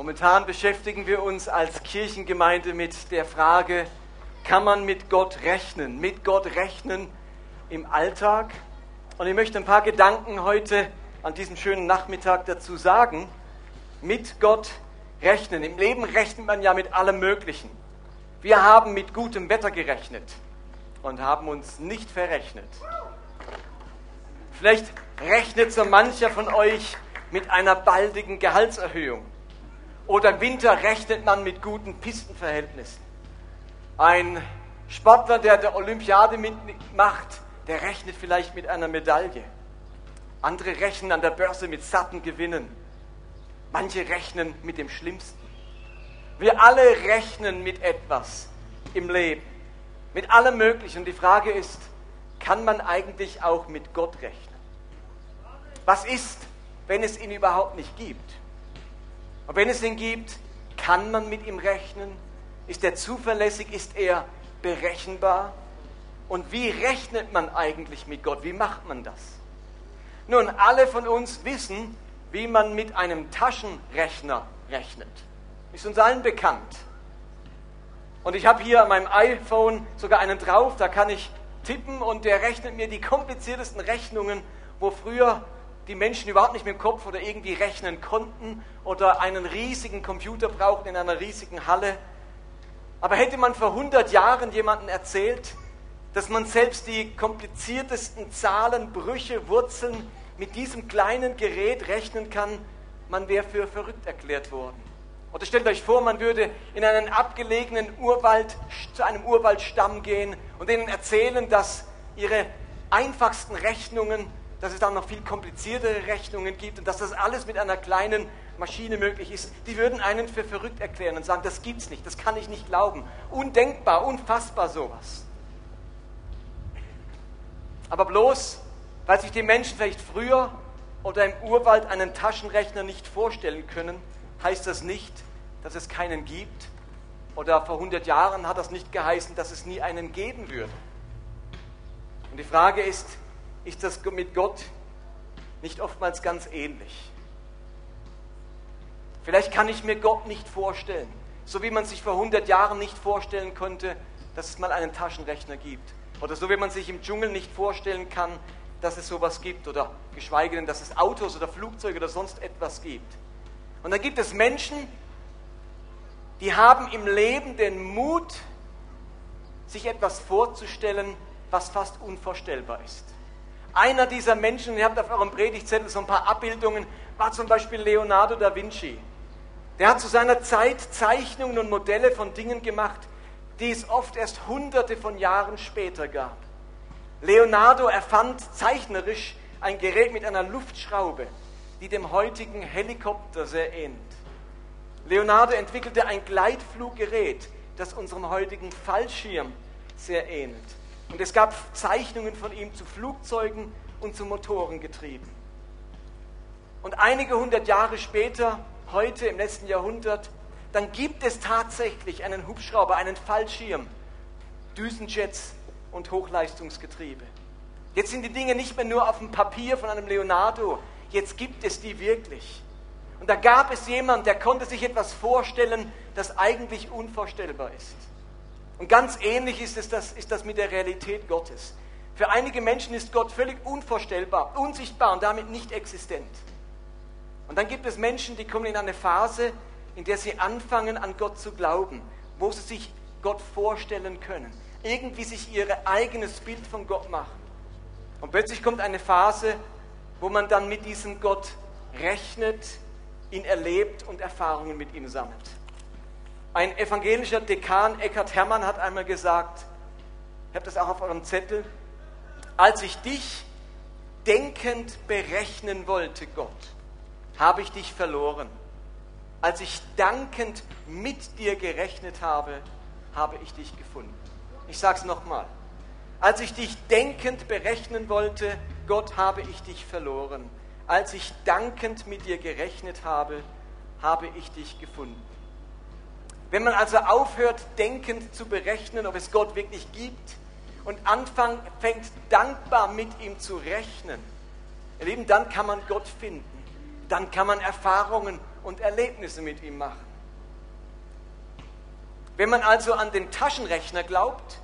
Momentan beschäftigen wir uns als Kirchengemeinde mit der Frage, kann man mit Gott rechnen? Mit Gott rechnen im Alltag? Und ich möchte ein paar Gedanken heute an diesem schönen Nachmittag dazu sagen. Mit Gott rechnen. Im Leben rechnet man ja mit allem Möglichen. Wir haben mit gutem Wetter gerechnet und haben uns nicht verrechnet. Vielleicht rechnet so mancher von euch mit einer baldigen Gehaltserhöhung. Oder im Winter rechnet man mit guten Pistenverhältnissen. Ein Sportler, der der Olympiade mitmacht, der rechnet vielleicht mit einer Medaille. Andere rechnen an der Börse mit satten Gewinnen. Manche rechnen mit dem Schlimmsten. Wir alle rechnen mit etwas im Leben, mit allem Möglichen. Und die Frage ist, kann man eigentlich auch mit Gott rechnen? Was ist, wenn es ihn überhaupt nicht gibt? Und wenn es ihn gibt, kann man mit ihm rechnen? Ist er zuverlässig? Ist er berechenbar? Und wie rechnet man eigentlich mit Gott? Wie macht man das? Nun, alle von uns wissen, wie man mit einem Taschenrechner rechnet. Ist uns allen bekannt. Und ich habe hier an meinem iPhone sogar einen drauf, da kann ich tippen und der rechnet mir die kompliziertesten Rechnungen, wo früher die Menschen überhaupt nicht mit dem Kopf oder irgendwie rechnen konnten oder einen riesigen Computer brauchten in einer riesigen Halle. Aber hätte man vor 100 Jahren jemandem erzählt, dass man selbst die kompliziertesten Zahlen, Brüche, Wurzeln mit diesem kleinen Gerät rechnen kann, man wäre für verrückt erklärt worden. Oder stellt euch vor, man würde in einen abgelegenen Urwald, zu einem Urwaldstamm gehen und denen erzählen, dass ihre einfachsten Rechnungen dass es dann noch viel kompliziertere Rechnungen gibt und dass das alles mit einer kleinen Maschine möglich ist, die würden einen für verrückt erklären und sagen, das gibt's nicht, das kann ich nicht glauben. Undenkbar, unfassbar sowas. Aber bloß, weil sich die Menschen vielleicht früher oder im Urwald einen Taschenrechner nicht vorstellen können, heißt das nicht, dass es keinen gibt. Oder vor 100 Jahren hat das nicht geheißen, dass es nie einen geben würde. Und die Frage ist, ist das mit Gott nicht oftmals ganz ähnlich. Vielleicht kann ich mir Gott nicht vorstellen, so wie man sich vor 100 Jahren nicht vorstellen konnte, dass es mal einen Taschenrechner gibt. Oder so wie man sich im Dschungel nicht vorstellen kann, dass es sowas gibt. Oder geschweige denn, dass es Autos oder Flugzeuge oder sonst etwas gibt. Und dann gibt es Menschen, die haben im Leben den Mut, sich etwas vorzustellen, was fast unvorstellbar ist. Einer dieser Menschen, ihr habt auf eurem Predigtzettel so ein paar Abbildungen, war zum Beispiel Leonardo da Vinci. Der hat zu seiner Zeit Zeichnungen und Modelle von Dingen gemacht, die es oft erst hunderte von Jahren später gab. Leonardo erfand zeichnerisch ein Gerät mit einer Luftschraube, die dem heutigen Helikopter sehr ähnelt. Leonardo entwickelte ein Gleitfluggerät, das unserem heutigen Fallschirm sehr ähnelt. Und es gab Zeichnungen von ihm zu Flugzeugen und zu Motorengetrieben. Und einige hundert Jahre später, heute im letzten Jahrhundert, dann gibt es tatsächlich einen Hubschrauber, einen Fallschirm, Düsenjets und Hochleistungsgetriebe. Jetzt sind die Dinge nicht mehr nur auf dem Papier von einem Leonardo, jetzt gibt es die wirklich. Und da gab es jemanden, der konnte sich etwas vorstellen, das eigentlich unvorstellbar ist. Und ganz ähnlich ist, es das, ist das mit der Realität Gottes. Für einige Menschen ist Gott völlig unvorstellbar, unsichtbar und damit nicht existent. Und dann gibt es Menschen, die kommen in eine Phase, in der sie anfangen, an Gott zu glauben, wo sie sich Gott vorstellen können, irgendwie sich ihr eigenes Bild von Gott machen. Und plötzlich kommt eine Phase, wo man dann mit diesem Gott rechnet, ihn erlebt und Erfahrungen mit ihm sammelt. Ein evangelischer Dekan, Eckhard Hermann, hat einmal gesagt, ich habe das auch auf eurem Zettel, als ich dich denkend berechnen wollte, Gott, habe ich dich verloren. Als ich dankend mit dir gerechnet habe, habe ich dich gefunden. Ich sage es nochmal. Als ich dich denkend berechnen wollte, Gott, habe ich dich verloren. Als ich dankend mit dir gerechnet habe, habe ich dich gefunden. Wenn man also aufhört, denkend zu berechnen, ob es Gott wirklich gibt und anfängt, dankbar mit ihm zu rechnen, Lieben, dann kann man Gott finden. Dann kann man Erfahrungen und Erlebnisse mit ihm machen. Wenn man also an den Taschenrechner glaubt,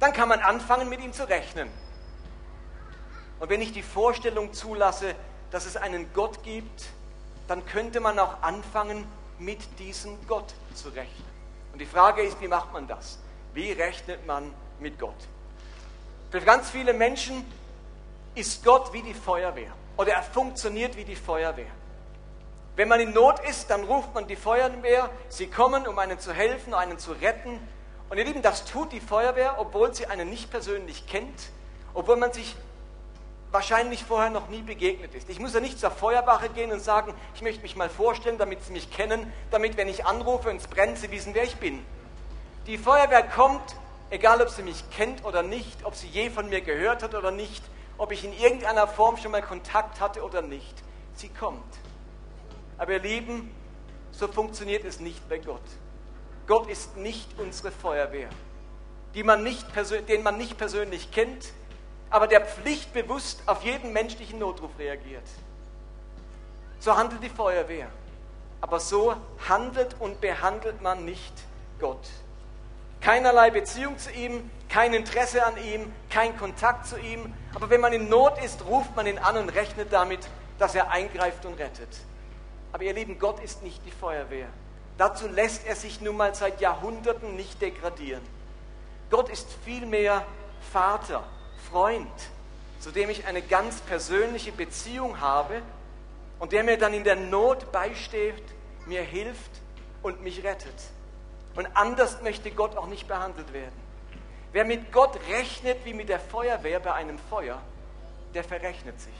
dann kann man anfangen, mit ihm zu rechnen. Und wenn ich die Vorstellung zulasse, dass es einen Gott gibt, dann könnte man auch anfangen, mit diesem Gott zu rechnen. Und die Frage ist, wie macht man das? Wie rechnet man mit Gott? Für ganz viele Menschen ist Gott wie die Feuerwehr oder er funktioniert wie die Feuerwehr. Wenn man in Not ist, dann ruft man die Feuerwehr, sie kommen, um einen zu helfen, einen zu retten. Und ihr Lieben, das tut die Feuerwehr, obwohl sie einen nicht persönlich kennt, obwohl man sich wahrscheinlich vorher noch nie begegnet ist. Ich muss ja nicht zur Feuerwache gehen und sagen, ich möchte mich mal vorstellen, damit sie mich kennen, damit, wenn ich anrufe und es brennt, sie wissen, wer ich bin. Die Feuerwehr kommt, egal ob sie mich kennt oder nicht, ob sie je von mir gehört hat oder nicht, ob ich in irgendeiner Form schon mal Kontakt hatte oder nicht. Sie kommt. Aber ihr Lieben, so funktioniert es nicht bei Gott. Gott ist nicht unsere Feuerwehr, man nicht den man nicht persönlich kennt, aber der pflichtbewusst auf jeden menschlichen Notruf reagiert. So handelt die Feuerwehr. Aber so handelt und behandelt man nicht Gott. Keinerlei Beziehung zu ihm, kein Interesse an ihm, kein Kontakt zu ihm. Aber wenn man in Not ist, ruft man ihn an und rechnet damit, dass er eingreift und rettet. Aber ihr Lieben, Gott ist nicht die Feuerwehr. Dazu lässt er sich nun mal seit Jahrhunderten nicht degradieren. Gott ist vielmehr Vater, Freund, zu dem ich eine ganz persönliche Beziehung habe und der mir dann in der Not beisteht, mir hilft und mich rettet. Und anders möchte Gott auch nicht behandelt werden. Wer mit Gott rechnet wie mit der Feuerwehr bei einem Feuer, der verrechnet sich.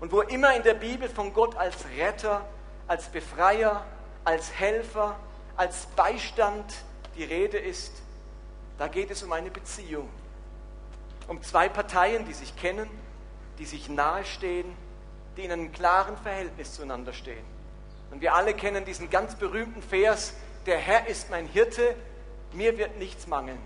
Und wo immer in der Bibel von Gott als Retter, als Befreier, als Helfer, als Beistand die Rede ist, da geht es um eine Beziehung um zwei Parteien, die sich kennen, die sich nahestehen, die in einem klaren Verhältnis zueinander stehen. Und wir alle kennen diesen ganz berühmten Vers, der Herr ist mein Hirte, mir wird nichts mangeln.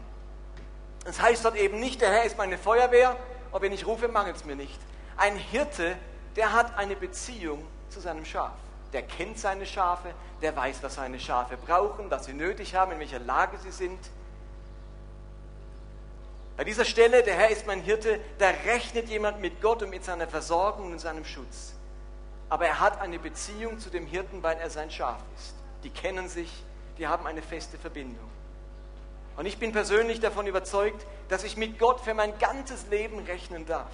Das heißt dort eben nicht, der Herr ist meine Feuerwehr, aber wenn ich rufe, mangelt es mir nicht. Ein Hirte, der hat eine Beziehung zu seinem Schaf. Der kennt seine Schafe, der weiß, was seine Schafe brauchen, was sie nötig haben, in welcher Lage sie sind. Bei dieser Stelle, der Herr ist mein Hirte, da rechnet jemand mit Gott und mit seiner Versorgung und seinem Schutz. Aber er hat eine Beziehung zu dem Hirten, weil er sein Schaf ist. Die kennen sich, die haben eine feste Verbindung. Und ich bin persönlich davon überzeugt, dass ich mit Gott für mein ganzes Leben rechnen darf.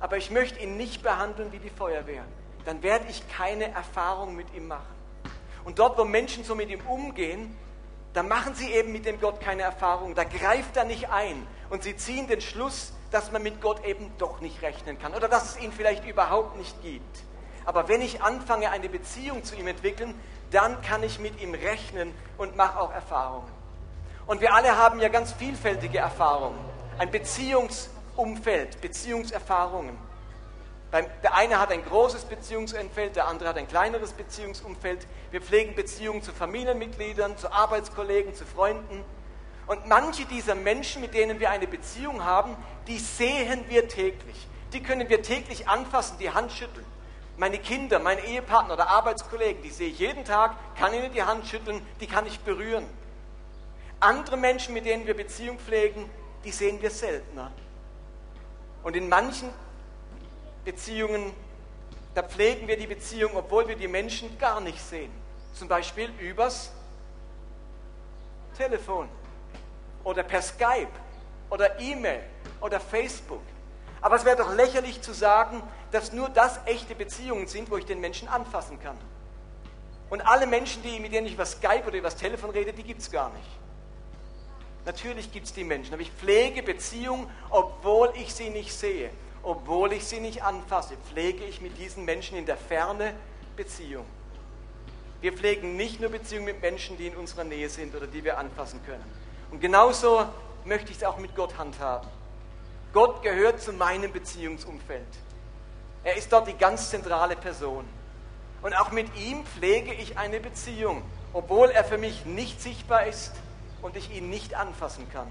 Aber ich möchte ihn nicht behandeln wie die Feuerwehr. Dann werde ich keine Erfahrung mit ihm machen. Und dort, wo Menschen so mit ihm umgehen, da machen sie eben mit dem Gott keine Erfahrung. Da greift er nicht ein und sie ziehen den Schluss, dass man mit Gott eben doch nicht rechnen kann oder dass es ihn vielleicht überhaupt nicht gibt. Aber wenn ich anfange, eine Beziehung zu ihm entwickeln, dann kann ich mit ihm rechnen und mache auch Erfahrungen. Und wir alle haben ja ganz vielfältige Erfahrungen. Ein Beziehungsumfeld, Beziehungserfahrungen. Der eine hat ein großes Beziehungsumfeld, der andere hat ein kleineres Beziehungsumfeld. Wir pflegen Beziehungen zu Familienmitgliedern, zu Arbeitskollegen, zu Freunden. Und manche dieser Menschen, mit denen wir eine Beziehung haben, die sehen wir täglich. Die können wir täglich anfassen, die Hand schütteln. Meine Kinder, mein Ehepartner oder Arbeitskollegen, die sehe ich jeden Tag, kann ihnen die Hand schütteln, die kann ich berühren. Andere Menschen, mit denen wir Beziehung pflegen, die sehen wir seltener. Und in manchen Beziehungen, da pflegen wir die Beziehung, obwohl wir die Menschen gar nicht sehen. Zum Beispiel übers Telefon oder per Skype oder E-Mail oder Facebook. Aber es wäre doch lächerlich zu sagen, dass nur das echte Beziehungen sind, wo ich den Menschen anfassen kann. Und alle Menschen, die, mit denen ich über Skype oder über das Telefon rede, die gibt es gar nicht. Natürlich gibt es die Menschen, aber ich pflege Beziehungen, obwohl ich sie nicht sehe, obwohl ich sie nicht anfasse, pflege ich mit diesen Menschen in der Ferne Beziehung. Wir pflegen nicht nur Beziehungen mit Menschen, die in unserer Nähe sind oder die wir anfassen können. Und genauso möchte ich es auch mit Gott handhaben. Gott gehört zu meinem Beziehungsumfeld. Er ist dort die ganz zentrale Person. Und auch mit ihm pflege ich eine Beziehung, obwohl er für mich nicht sichtbar ist und ich ihn nicht anfassen kann.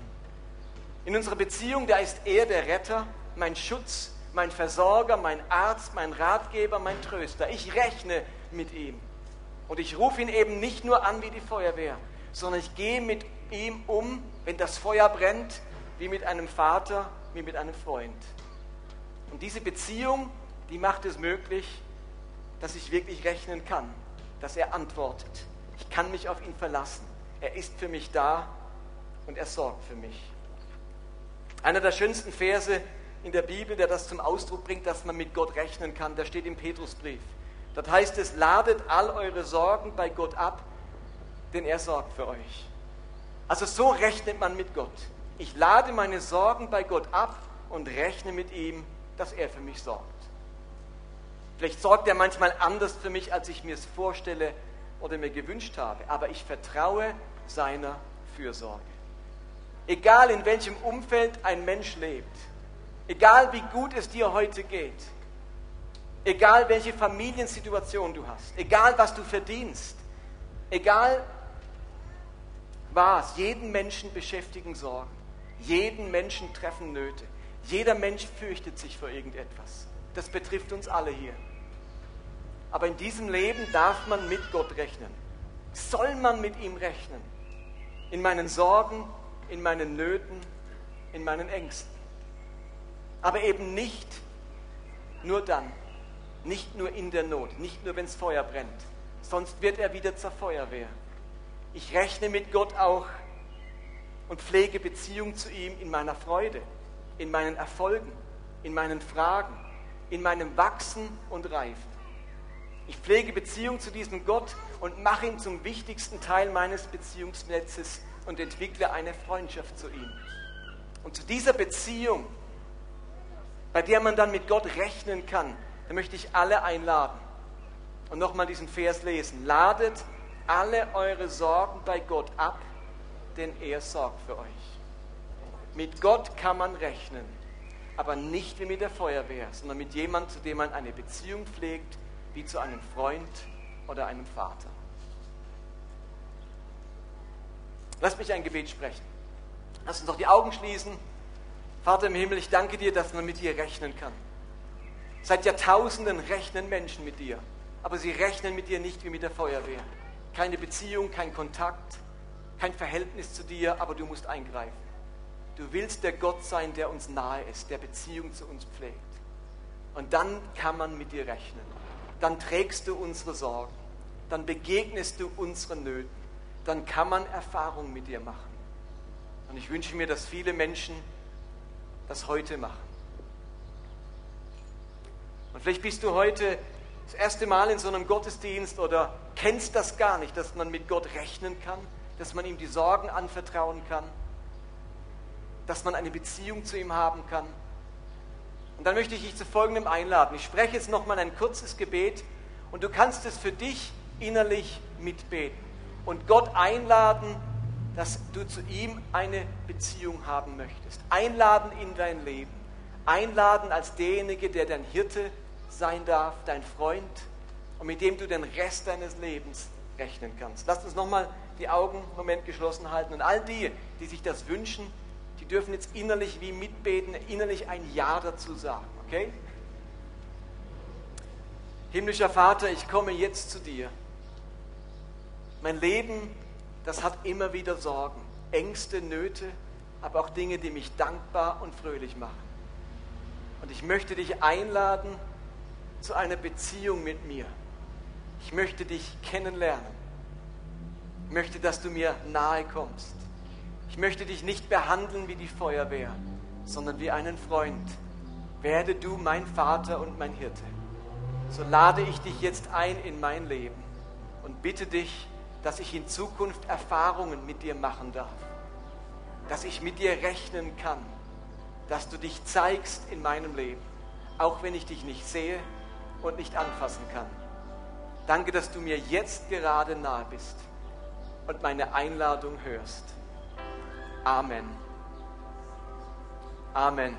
In unserer Beziehung, da ist er der Retter, mein Schutz, mein Versorger, mein Arzt, mein Ratgeber, mein Tröster. Ich rechne mit ihm. Und ich rufe ihn eben nicht nur an wie die Feuerwehr, sondern ich gehe mit ihm um, wenn das Feuer brennt, wie mit einem Vater, wie mit einem Freund. Und diese Beziehung, die macht es möglich, dass ich wirklich rechnen kann, dass er antwortet. Ich kann mich auf ihn verlassen. Er ist für mich da und er sorgt für mich. Einer der schönsten Verse in der Bibel, der das zum Ausdruck bringt, dass man mit Gott rechnen kann, der steht im Petrusbrief. Dort heißt es, ladet all eure Sorgen bei Gott ab, denn er sorgt für euch. Also so rechnet man mit Gott. Ich lade meine Sorgen bei Gott ab und rechne mit ihm, dass er für mich sorgt. Vielleicht sorgt er manchmal anders für mich, als ich mir es vorstelle oder mir gewünscht habe, aber ich vertraue seiner Fürsorge. Egal in welchem Umfeld ein Mensch lebt, egal wie gut es dir heute geht, egal welche Familiensituation du hast, egal was du verdienst, egal was, jeden Menschen beschäftigen Sorgen, jeden Menschen treffen Nöte, jeder Mensch fürchtet sich vor irgendetwas. Das betrifft uns alle hier. Aber in diesem Leben darf man mit Gott rechnen. Soll man mit ihm rechnen? In meinen Sorgen, in meinen Nöten, in meinen Ängsten. Aber eben nicht nur dann, nicht nur in der Not, nicht nur wenn es Feuer brennt, sonst wird er wieder zur Feuerwehr. Ich rechne mit Gott auch und pflege Beziehung zu ihm in meiner Freude, in meinen Erfolgen, in meinen Fragen, in meinem Wachsen und Reifen. Ich pflege Beziehung zu diesem Gott und mache ihn zum wichtigsten Teil meines Beziehungsnetzes und entwickle eine Freundschaft zu ihm. Und zu dieser Beziehung, bei der man dann mit Gott rechnen kann, da möchte ich alle einladen. Und nochmal diesen Vers lesen. Ladet alle eure Sorgen bei Gott ab, denn er sorgt für euch. Mit Gott kann man rechnen, aber nicht wie mit der Feuerwehr, sondern mit jemandem, zu dem man eine Beziehung pflegt, wie zu einem Freund oder einem Vater. Lass mich ein Gebet sprechen. Lass uns doch die Augen schließen. Vater im Himmel, ich danke dir, dass man mit dir rechnen kann. Seit Jahrtausenden rechnen Menschen mit dir, aber sie rechnen mit dir nicht wie mit der Feuerwehr. Keine Beziehung, kein Kontakt, kein Verhältnis zu dir, aber du musst eingreifen. Du willst der Gott sein, der uns nahe ist, der Beziehung zu uns pflegt. Und dann kann man mit dir rechnen. Dann trägst du unsere Sorgen. Dann begegnest du unseren Nöten. Dann kann man Erfahrungen mit dir machen. Und ich wünsche mir, dass viele Menschen das heute machen. Und vielleicht bist du heute das erste Mal in so einem Gottesdienst oder kennst das gar nicht, dass man mit Gott rechnen kann, dass man ihm die Sorgen anvertrauen kann, dass man eine Beziehung zu ihm haben kann. Und dann möchte ich dich zu folgendem einladen. Ich spreche jetzt nochmal ein kurzes Gebet und du kannst es für dich innerlich mitbeten und Gott einladen, dass du zu ihm eine Beziehung haben möchtest. Einladen in dein Leben. Einladen als derjenige, der dein Hirte sein darf, dein Freund und mit dem du den Rest deines Lebens rechnen kannst. Lass uns nochmal die Augen einen Moment geschlossen halten. Und all die, die sich das wünschen, die dürfen jetzt innerlich wie mitbeten, innerlich ein Ja dazu sagen. Okay? Himmlischer Vater, ich komme jetzt zu dir. Mein Leben, das hat immer wieder Sorgen, Ängste, Nöte, aber auch Dinge, die mich dankbar und fröhlich machen. Und ich möchte dich einladen zu einer Beziehung mit mir. Ich möchte dich kennenlernen. Ich möchte, dass du mir nahe kommst. Ich möchte dich nicht behandeln wie die Feuerwehr, sondern wie einen Freund. Werde du mein Vater und mein Hirte. So lade ich dich jetzt ein in mein Leben und bitte dich, dass ich in Zukunft Erfahrungen mit dir machen darf. Dass ich mit dir rechnen kann. Dass du dich zeigst in meinem Leben. Auch wenn ich dich nicht sehe und nicht anfassen kann. Danke, dass du mir jetzt gerade nahe bist und meine Einladung hörst. Amen. Amen.